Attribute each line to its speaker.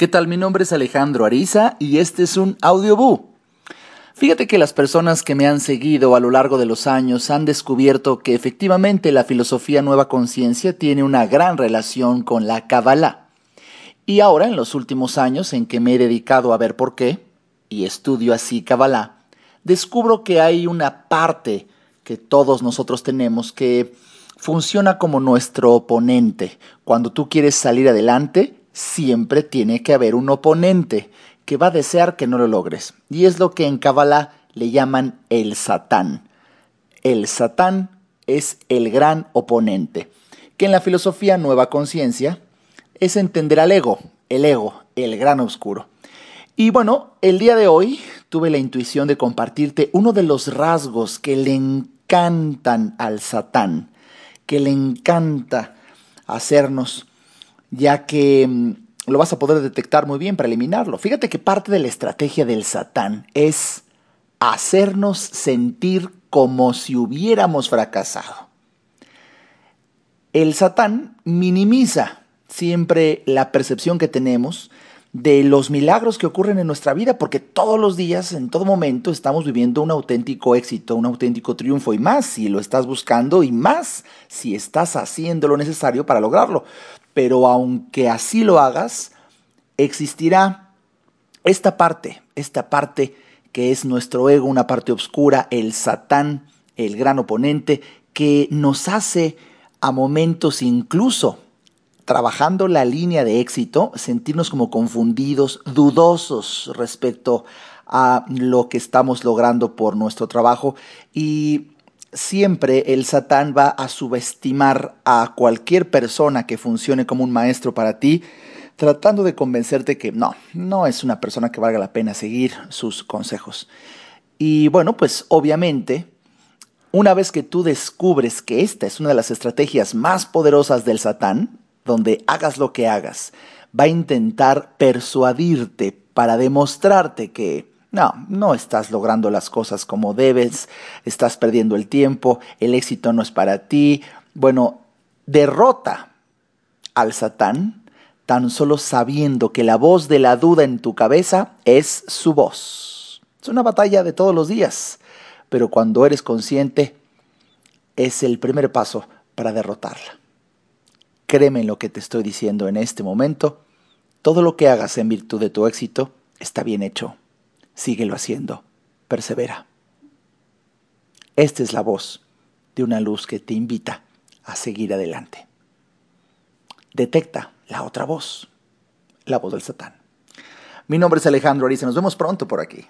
Speaker 1: ¿Qué tal? Mi nombre es Alejandro Ariza y este es un audioboo. Fíjate que las personas que me han seguido a lo largo de los años han descubierto que efectivamente la filosofía nueva conciencia tiene una gran relación con la Kabbalah. Y ahora, en los últimos años en que me he dedicado a ver por qué, y estudio así Kabbalah, descubro que hay una parte que todos nosotros tenemos que funciona como nuestro oponente. Cuando tú quieres salir adelante, siempre tiene que haber un oponente que va a desear que no lo logres. Y es lo que en Kabbalah le llaman el Satán. El Satán es el gran oponente, que en la filosofía Nueva Conciencia es entender al ego, el ego, el gran oscuro. Y bueno, el día de hoy tuve la intuición de compartirte uno de los rasgos que le encantan al Satán, que le encanta hacernos ya que mm, lo vas a poder detectar muy bien para eliminarlo. Fíjate que parte de la estrategia del Satán es hacernos sentir como si hubiéramos fracasado. El Satán minimiza siempre la percepción que tenemos de los milagros que ocurren en nuestra vida, porque todos los días, en todo momento, estamos viviendo un auténtico éxito, un auténtico triunfo, y más si lo estás buscando, y más si estás haciendo lo necesario para lograrlo. Pero aunque así lo hagas, existirá esta parte, esta parte que es nuestro ego, una parte oscura, el satán, el gran oponente, que nos hace a momentos incluso trabajando la línea de éxito, sentirnos como confundidos, dudosos respecto a lo que estamos logrando por nuestro trabajo y siempre el Satán va a subestimar a cualquier persona que funcione como un maestro para ti, tratando de convencerte que no, no es una persona que valga la pena seguir sus consejos. Y bueno, pues obviamente, una vez que tú descubres que esta es una de las estrategias más poderosas del Satán, donde hagas lo que hagas, va a intentar persuadirte para demostrarte que no, no estás logrando las cosas como debes, estás perdiendo el tiempo, el éxito no es para ti. Bueno, derrota al Satán tan solo sabiendo que la voz de la duda en tu cabeza es su voz. Es una batalla de todos los días, pero cuando eres consciente es el primer paso para derrotarla. Créeme en lo que te estoy diciendo en este momento. Todo lo que hagas en virtud de tu éxito está bien hecho. Síguelo haciendo. Persevera. Esta es la voz de una luz que te invita a seguir adelante. Detecta la otra voz, la voz del Satán. Mi nombre es Alejandro Ariza. Nos vemos pronto por aquí.